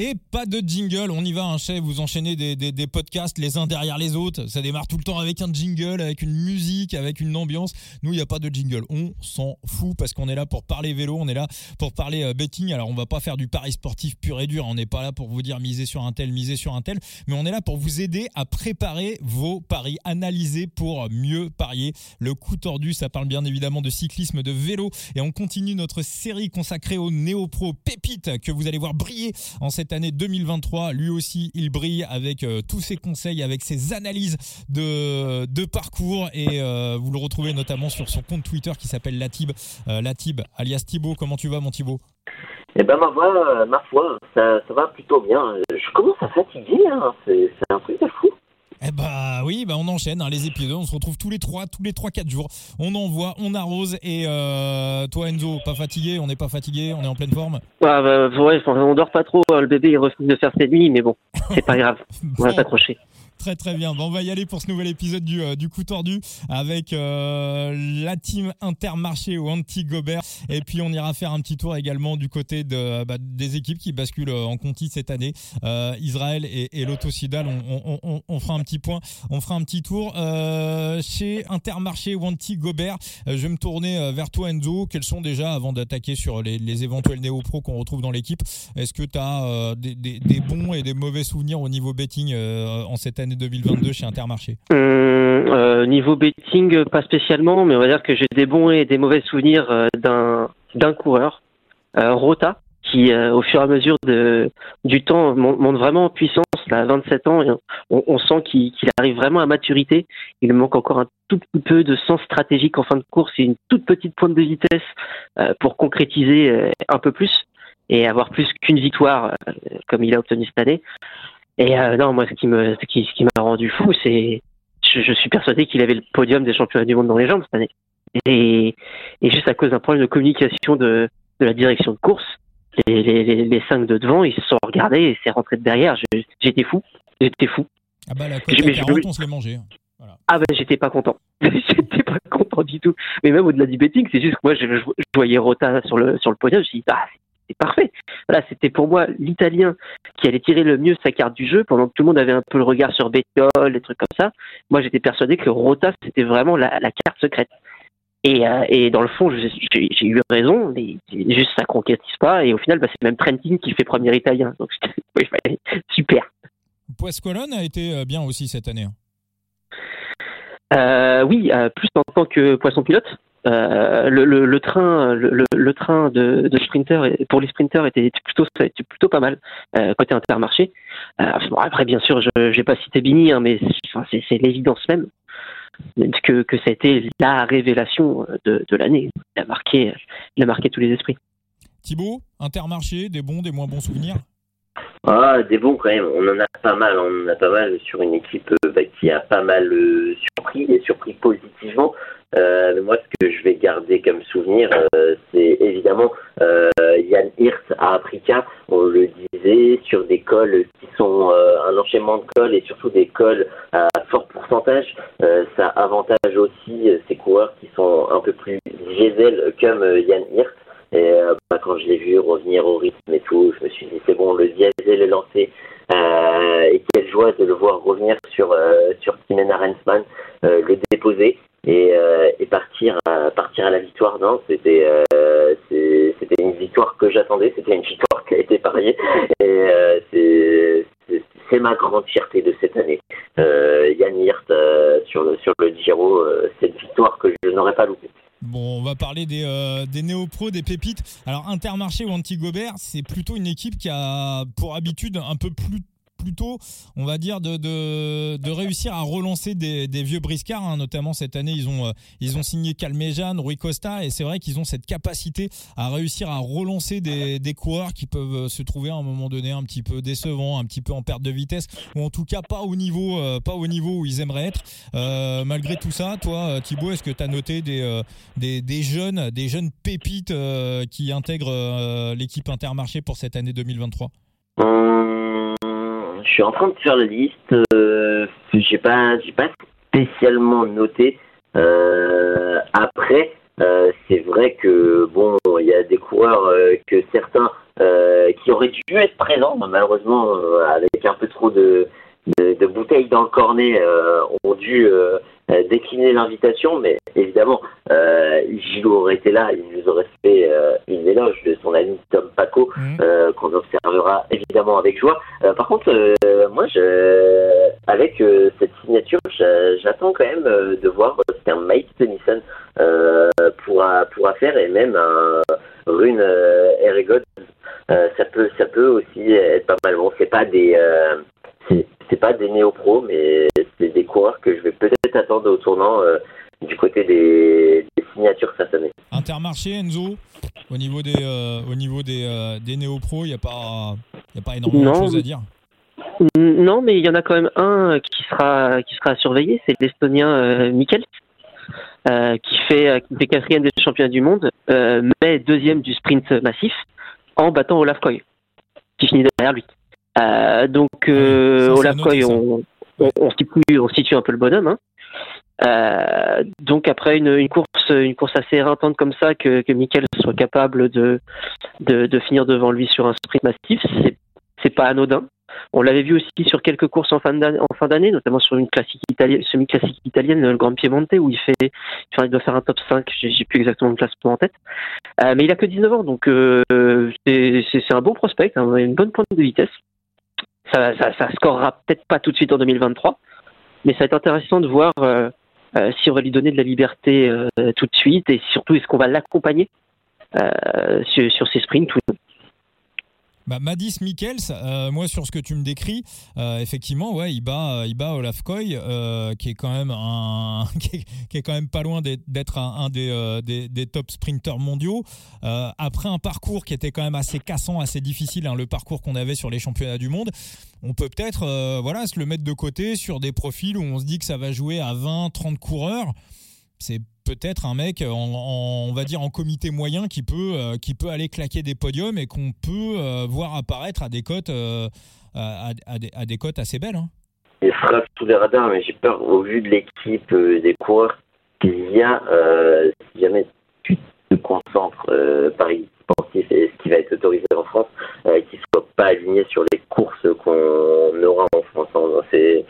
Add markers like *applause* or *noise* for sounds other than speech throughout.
Et pas de jingle, on y va, un chef, vous enchaînez des, des, podcasts les uns derrière les autres, ça démarre tout le temps avec un jingle, avec une musique, avec une ambiance. Nous, il n'y a pas de jingle, on s'en fout parce qu'on est là pour parler vélo, on est là pour parler euh, betting. Alors, on va pas faire du pari sportif pur et dur, on n'est pas là pour vous dire miser sur un tel, miser sur un tel, mais on est là pour vous aider à préparer vos paris, analyser pour mieux parier. Le coup tordu, ça parle bien évidemment de cyclisme, de vélo, et on continue notre série consacrée aux néo-pro pépites que vous allez voir briller en cette année 2023. Lui aussi, il brille avec euh, tous ses conseils, avec ses analyses de, parcours et euh, vous le retrouvez notamment sur son compte Twitter qui s'appelle Latib. Euh, Latib, alias Thibaut, comment tu vas mon Thibaut? Eh ben ma foi, ma foi, ça, ça va plutôt bien. Je commence à fatiguer, hein. c'est un truc de fou. Eh bah oui, bah on enchaîne hein, les épisodes, on se retrouve tous les trois, tous les trois quatre jours. On envoie, on arrose et euh, toi Enzo, pas fatigué, on n'est pas fatigué, on est en pleine forme? Ah bah ouais, on dort pas trop, hein, le bébé il refuse de faire ses nuits, mais bon, c'est pas *laughs* grave, on va s'accrocher. Très très bien. Bon, on va y aller pour ce nouvel épisode du, euh, du coup tordu avec euh, la team Intermarché ou Anti-Gobert. Et puis on ira faire un petit tour également du côté de, bah, des équipes qui basculent en Conti cette année. Euh, Israël et, et l'Autocidal, on, on, on, on, fera un petit point, on fera un petit tour. Euh, chez Intermarché ou Anti-Gobert, je vais me tourner vers toi Enzo. Quels sont déjà, avant d'attaquer sur les, les éventuels néo-pros qu'on retrouve dans l'équipe, est-ce que tu as des, des, des, bons et des mauvais souvenirs au niveau betting en cette année? 2022 chez Intermarché? Euh, euh, Niveau betting, pas spécialement, mais on va dire que j'ai des bons et des mauvais souvenirs euh, d'un d'un coureur, euh, Rota, qui au fur et à mesure du temps monte vraiment en puissance. Là, à 27 ans, on, on sent qu'il arrive vraiment à maturité. Il manque encore un tout petit peu de sens stratégique en fin de course et une toute petite pointe de vitesse pour concrétiser un peu plus et avoir plus qu'une victoire comme il a obtenu cette année. Et euh, non, moi, ce qui me, ce qui, ce qui m'a rendu fou, c'est, je, je, suis persuadé qu'il avait le podium des championnats du monde dans les jambes cette année. Et, et juste à cause d'un problème de communication de, de la direction de course, les, les, les, cinq de devant, ils se sont regardés et c'est rentré de derrière. J'étais fou, j'étais fou. Ah bah la côte 40, on se l'est mangé. Hein. Voilà. Ah ben bah, j'étais pas content, *laughs* j'étais pas content du tout. Mais même au-delà du betting, c'est juste que moi je, je, voyais Rota sur le sur le podium, je me suis dit ah parfait. Voilà, c'était pour moi l'Italien qui allait tirer le mieux sa carte du jeu pendant que tout le monde avait un peu le regard sur Bétiol, des trucs comme ça. Moi, j'étais persuadé que Rota, c'était vraiment la, la, carte secrète. Et, euh, et dans le fond, j'ai eu raison, mais juste ça concrétise pas. Et au final, bah, c'est même Trentin qui fait premier italien. Donc, *laughs* super. Poiscolone a été euh, bien aussi cette année. Hein. Euh, oui, euh, plus en tant que poisson pilote. Euh, le, le, le, train, le, le, train de, de sprinter pour les sprinters était plutôt, était plutôt pas mal euh, côté Intermarché. Euh, bon, après, bien sûr, je n'ai pas cité Bini, hein, mais c'est l'évidence même que, que ça a été la révélation de, de l'année. Il a marqué, il a marqué tous les esprits. Thibaut, Intermarché, des bons, des moins bons souvenirs? Ah, des bons quand même. On en a pas mal. On en a pas mal sur une équipe bah, qui a pas mal euh, surpris et surpris positivement. Euh, moi, ce que je vais garder comme souvenir, euh, c'est évidemment euh, Yann Hirt à Africa. On le disait sur des cols qui sont un enchaînement de cols et surtout des cols à fort pourcentage. ça avantage aussi ces coureurs qui sont un peu plus diesel comme Yann Hirt. Et bah, quand je l'ai vu revenir au rythme et tout, je me suis dit c'est bon, le diesel est lancé. Euh, et quelle joie de le voir revenir sur euh, sur Timena Rensman, euh, le déposer et, et partir à, partir à la victoire. Non, c'était c'était une victoire que j'attendais, c'était une victoire qui a été pariée et c'est c'est ma grande fierté de cette année. Yann Hirt sur le sur le Giro, cette victoire que je n'aurais pas loupée. Bon, on va parler des, euh, des néo-pros, des pépites. Alors, Intermarché ou Anti-Gobert, c'est plutôt une équipe qui a pour habitude un peu plus plutôt, on va dire, de, réussir à relancer des, vieux briscards. Hein. Notamment cette année, ils ont, euh, ils ont signé Calmejan, Rui Costa, et c'est vrai qu'ils ont cette capacité à réussir à relancer des, coureurs qui peuvent euh, se trouver à un moment donné un petit peu décevants, un petit peu en perte de vitesse, ou en tout cas pas au niveau, euh, pas au niveau où ils aimeraient être. Malgré tout ça, toi, Thibaut, est-ce que tu as noté des, jeunes, des jeunes pépites qui intègrent l'équipe Intermarché pour cette année 2023 je suis en train de faire la liste. Euh, j'ai pas, j'ai pas spécialement noté. Euh, après, euh, c'est vrai que bon, il y a des coureurs que certains qui aurait dû être présent, malheureusement avec un peu trop de, de, bouteilles dans le cornet, ont dû euh, décliner l'invitation, mais évidemment, euh, Gilles aurait été là, il nous aurait fait euh, une éloge de son ami Tom Paco, mmh. euh, qu'on observera évidemment avec joie. par contre, moi, je, avec cette signature, j'attends quand même de voir ce qu'un Mike Tennyson pourra, pourra faire, et même un Rune Erigod. ça peut, ça peut aussi être pas mal. Bon, c'est pas des c'est pas des néo-pros, mais c'est des coureurs que je vais peut-être attendre au tournant euh, du côté des, signatures cette année. Intermarché, Enzo, au niveau des, euh, au niveau des, euh, des néo-pros, il n'y a, pas, a pas énormément de choses à dire Non, mais il y en a quand même un qui sera, qui sera à surveiller, c'est l'Estonien Mikkel. qui, fait, qui fait quatrième des championnats du monde, mais deuxième du sprint massif, en battant Olaf Koy, qui finit derrière lui. Euh, donc, euh, Olaf Koy, on, on, situe, on, situe, un peu le bonhomme. Hein. Euh, donc après une, une, course, une course assez éreintante comme ça, que, que Michael soit capable de, de, de, finir devant lui sur un sprint massif, c'est pas anodin. On l'avait vu aussi sur quelques courses en fin d'année, notamment sur une classique italienne, semi-classique italienne, le Grand Piemonte, où il fait, il doit faire un top 5, j'ai plus exactement le classement en tête. Euh, mais il a que 19 ans, donc euh, c'est un bon prospect, hein, une bonne pointe de vitesse. Ça, ça, ça scorera peut-être pas tout de suite en 2023, mais ça va être intéressant de voir euh, euh, si on va lui donner de la liberté euh, tout de suite et surtout est-ce qu'on va l'accompagner sur, sur, ses sprints ou non. Bah, Madis Mikkels, euh, moi sur ce que tu me décris, euh, effectivement, ouais, il bat, il bat Olaf Koy, euh, qui est quand même un, *laughs* qui est, quand même pas loin d'être un, des, des, top sprinteurs mondiaux. après un parcours qui était quand même assez cassant, assez difficile, hein, le parcours qu'on avait sur les championnats du monde, on peut peut-être, voilà, se le mettre de côté sur des profils où on se dit que ça va jouer à 20, 30 coureurs. C'est peut-être un mec en, on va dire en comité moyen qui peut euh, qui peut aller claquer des podiums et qu'on peut euh, voir apparaître à des cotes euh, à, des, assez belles. Hein. Il sera sous les radars, mais j'ai peur au vu de l'équipe des coureurs qu'il y a si jamais tu te concentres Paris sportif et ce qui va être autorisé en France, qu'il soit pas aligné sur les courses qu'on aura en France. C'est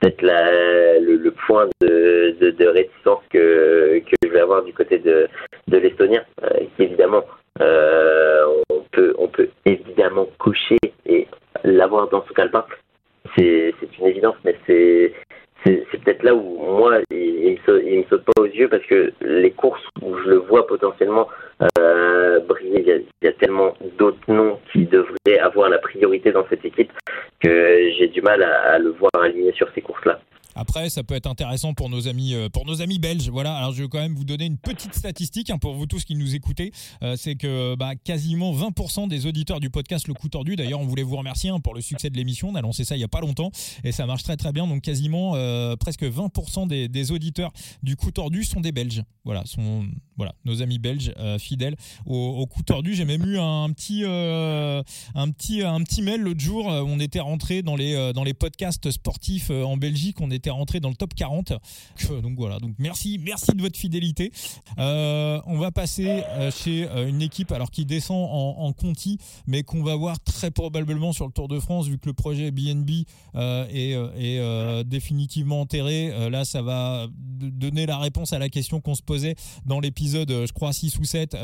peut-être le, point de, de, de, réticence que, que je vais avoir du côté de, de l'Estonien, euh, qui évidemment euh, on peut on peut évidemment coucher et l'avoir dans ce calepin. C'est une évidence, mais c'est c'est peut-être là où moi il, il, me saute, pas aux yeux parce que les courses où je le vois potentiellement euh, briller, il y, a, tellement d'autres noms qui devraient avoir la priorité dans cette équipe que j'ai du mal à, le voir aligné sur ces courses-là. Après, ça peut être intéressant pour nos amis, euh, pour nos amis belges. Voilà. Alors, je vais quand même vous donner une petite statistique hein, pour vous tous qui nous écoutez. Euh, c'est que bah, quasiment 20% des auditeurs du podcast Le Coup Tordu. D'ailleurs, on voulait vous remercier hein, pour le succès de l'émission. On a lancé ça il y a pas longtemps et ça marche très très bien. Donc, quasiment euh, presque 20% des, auditeurs du Coup Tordu sont des Belges. Voilà, sont voilà nos amis belges fidèles au, Coup Tordu. J'ai même eu un petit, un petit, un petit mail l'autre jour. On était rentré dans les dans les podcasts sportifs en Belgique. On était rentré dans le top 40. Donc voilà, donc merci, merci de votre fidélité. Euh, on va passer euh, chez euh, une équipe alors qui descend en, Conti, mais qu'on va voir très probablement sur le Tour de France vu que le projet BNB est, est définitivement enterré. là, ça va donner la réponse à la question qu'on se posait dans l'épisode, je crois 6 ou 7,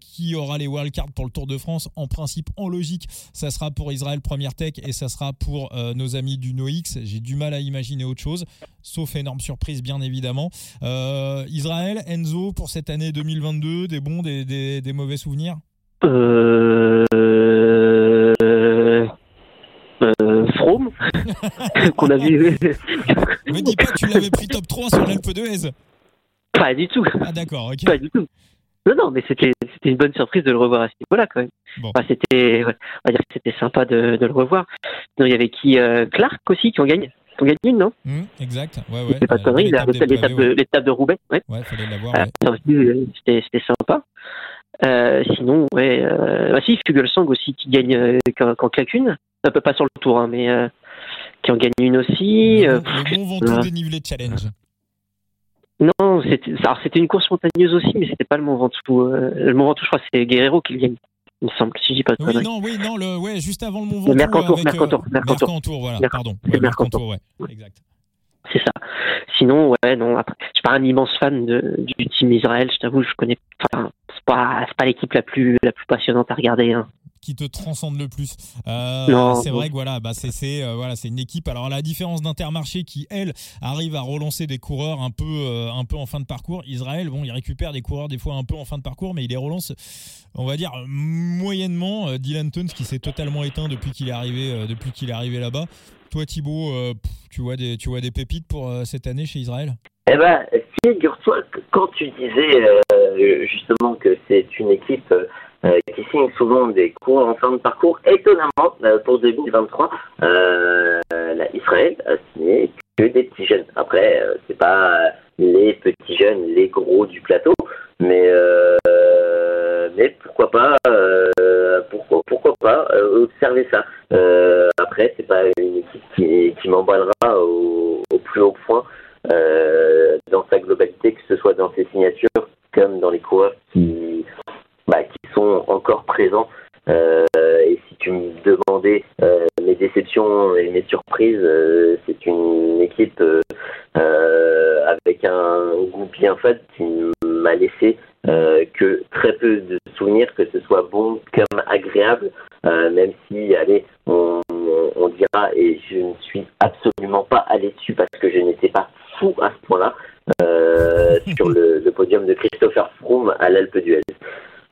qui aura les wildcards pour le Tour de France. En principe, en logique, ça sera pour Israël Première Tech et ça sera pour nos amis du NoX. J'ai du mal à imaginer autre chose sauf énorme surprise bien évidemment. Euh, Israël, Enzo, pour cette année 2022, des bons, des, des, mauvais souvenirs? Euh... Euh, From *laughs* qu'on a vu. *laughs* Me dis pas que tu l'avais pris top 3 sur l'Alpe d'Huez. Pas du tout. Ah d'accord, ok. Pas du tout. Non, non, mais c'était une bonne surprise de le revoir à ce niveau-là quand même. c'était, on va dire que c'était sympa de, de, le revoir. il y avait qui euh, Clark aussi qui en gagne on gagne une, non? Mmh, Exact, ouais, ouais. C'est pas de conneries, l'étape de, l'étape de Roubaix. Ouais, ouais fallait l'avoir. Euh. C'était, sympa. Euh, sinon, ouais, euh, bah si, Fugelsang aussi qui gagne euh, quand, claque une. Un peu pas sur le tour, hein, mais euh, qui en gagne une aussi. Le, bon Ventoux dénivelé challenge. Non, c'était, une course montagneuse aussi, mais c'était pas le Mont Ventoux. le Mont Ventoux, je crois, c'est Guerrero qui le gagne. il me semble, si je dis pas de Oui, non, oui, non, le, ouais, juste avant le Mont Ventoux. Le Mercantour, avec, Mercantour, euh, Mercantour. Mercantour, voilà, Merc- pardon. c'est Ouais, Mercantour. ouais, exact. C'est ça. Sinon, ouais, non. Après, je suis pas un immense fan de, du team Israël. Je t'avoue, je connais. Enfin, c'est pas, c'est pas l'équipe la plus, la plus passionnante à regarder. Hein. Qui te transcende le plus. Euh, Non, c'est vrai que voilà, bah c'est euh, voilà, c'est une équipe. Alors à la différence d'Intermarché qui elle arrive à relancer des coureurs un peu euh, un peu en fin de parcours. Israël, bon, il récupère des coureurs des fois un peu en fin de parcours, mais il les relance, on va dire moyennement. Dylan Tuns qui s'est totalement éteint depuis qu'il est arrivé depuis qu'il est arrivé là-bas. Toi Thibaut, tu vois des tu vois des pépites pour cette année chez Israël? Eh ben, figure-toi quand tu disais justement que c'est une équipe euh, qui signe souvent des cours en fin de parcours, étonnamment, euh, pour 2023, euh, Israël a signé que des petits jeunes. Après, c'est pas les petits jeunes, les gros du plateau, mais mais pourquoi pas, pourquoi pourquoi pas observer ça. Après, c'est pas une équipe qui, m'emballera au, au plus haut point dans sa globalité, que ce soit dans ses signatures comme dans les coureurs qui, bah, qui sont Euh, et si tu me demandais euh, mes déceptions et mes surprises, euh, c'est une équipe avec un goût bien fait qui m'a laissé euh, que très peu de souvenirs, que ce soit bon comme agréable, euh, même si, allez, on, on dira, et je ne suis absolument pas allé dessus parce que je n'étais pas fou à ce point-là, euh, *laughs* sur le, le podium de Christopher Froome à l'Alpe d'Huez.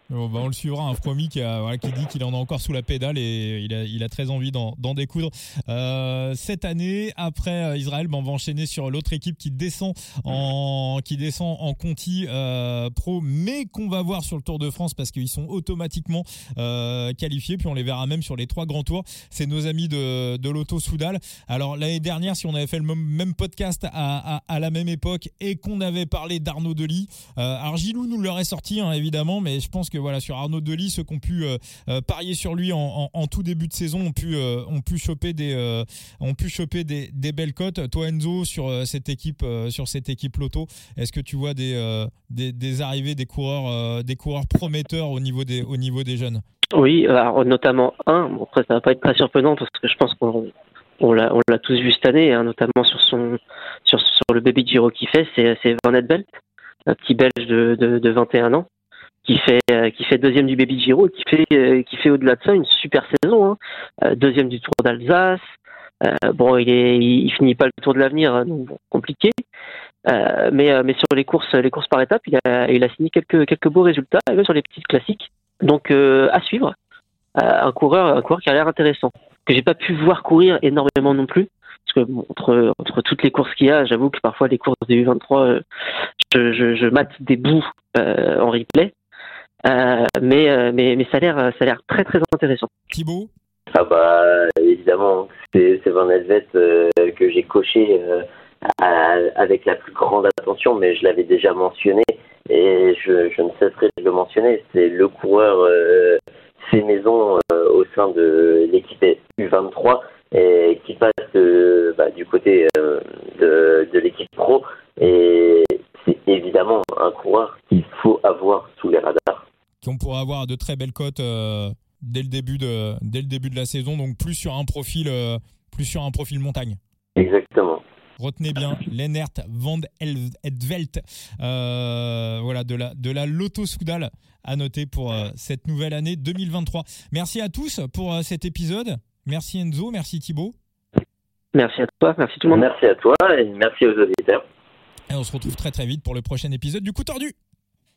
Bon, bah, on le suivra, un Fromy qui, a, qui dit qu'il en a encore sous la pédale et il a, il a très envie d'en d'en découdre. Euh, cette année, après euh, Israël, bah, on va enchaîner sur l'autre équipe qui descend en, qui descend en Conti euh, Pro, mais qu'on va voir sur le Tour de France parce qu'ils sont automatiquement qualifiés. Puis on les verra même sur les trois grands tours. C'est nos amis de, de l'Auto Soudal. Alors l'année dernière, si on avait fait le même, podcast à, à, la même époque et qu'on avait parlé d'Arnaud Delis, alors Gilou nous l'aurait sorti hein, évidemment, mais je pense que voilà sur Arnaud Delis, ceux qui ont pu euh, euh, parier sur lui en, tout début de saison ont pu euh, pu choper des ont choper des, belles cotes. Toi Enzo sur cette équipe sur cette équipe Loto, est-ce que tu vois des, des arrivées des coureurs des coureurs prometteurs au niveau des au niveau des jeunes? Oui, notamment un. Après, ça va pas être très surprenant parce que je pense qu'on on l'a tous vu cette année, hein, notamment sur son sur le baby Giro qu'il fait, c'est c'est Belt, un petit Belge de, de, de 21 ans qui fait euh, qui fait deuxième du baby Giro, et qui fait euh, qui fait au-delà de ça une super saison, hein. Euh, deuxième du Tour d'Alsace. Bon, il est il, finit pas le Tour de l'avenir, hein, donc compliqué. Mais mais sur les courses les courses par étapes, il a il a signé quelques quelques beaux résultats, même sur les petites classiques. Donc à suivre. Un coureur un coureur qui a l'air intéressant que j'ai pas pu voir courir énormément non plus parce que entre entre toutes les courses qu'il y a j'avoue que parfois les courses des U23 euh, je, je, mate des bouts en replay mais euh, mais mais ça a l'air ça a l'air très très intéressant Thibaut Ah bah évidemment, c'est c'est Van Helvet euh, que j'ai coché euh, à- avec la plus grande attention, mais je l'avais déjà mentionné et je, je ne cesserai de le mentionner. C'est le coureur euh, fait maison euh, au sein de l'équipe U23 et qui passe euh, bah, du côté euh, de, de l'équipe pro et c'est évidemment un coureur qu'il faut avoir sous les radars. Qu'on pourrait avoir de très belles cotes euh, dès le début de dès le début de la saison donc plus sur un profil euh, plus sur un profil montagne Exactement. Retenez bien Lennert van Edvelt, euh, voilà de la de la Lotto Soudal à noter pour euh, cette nouvelle année 2023. Merci à tous pour euh, cet épisode. Merci Enzo, merci Thibaut. merci à toi merci tout le monde Merci à toi et merci aux auditeurs. Et on se retrouve très très vite pour le prochain épisode du coup tordu.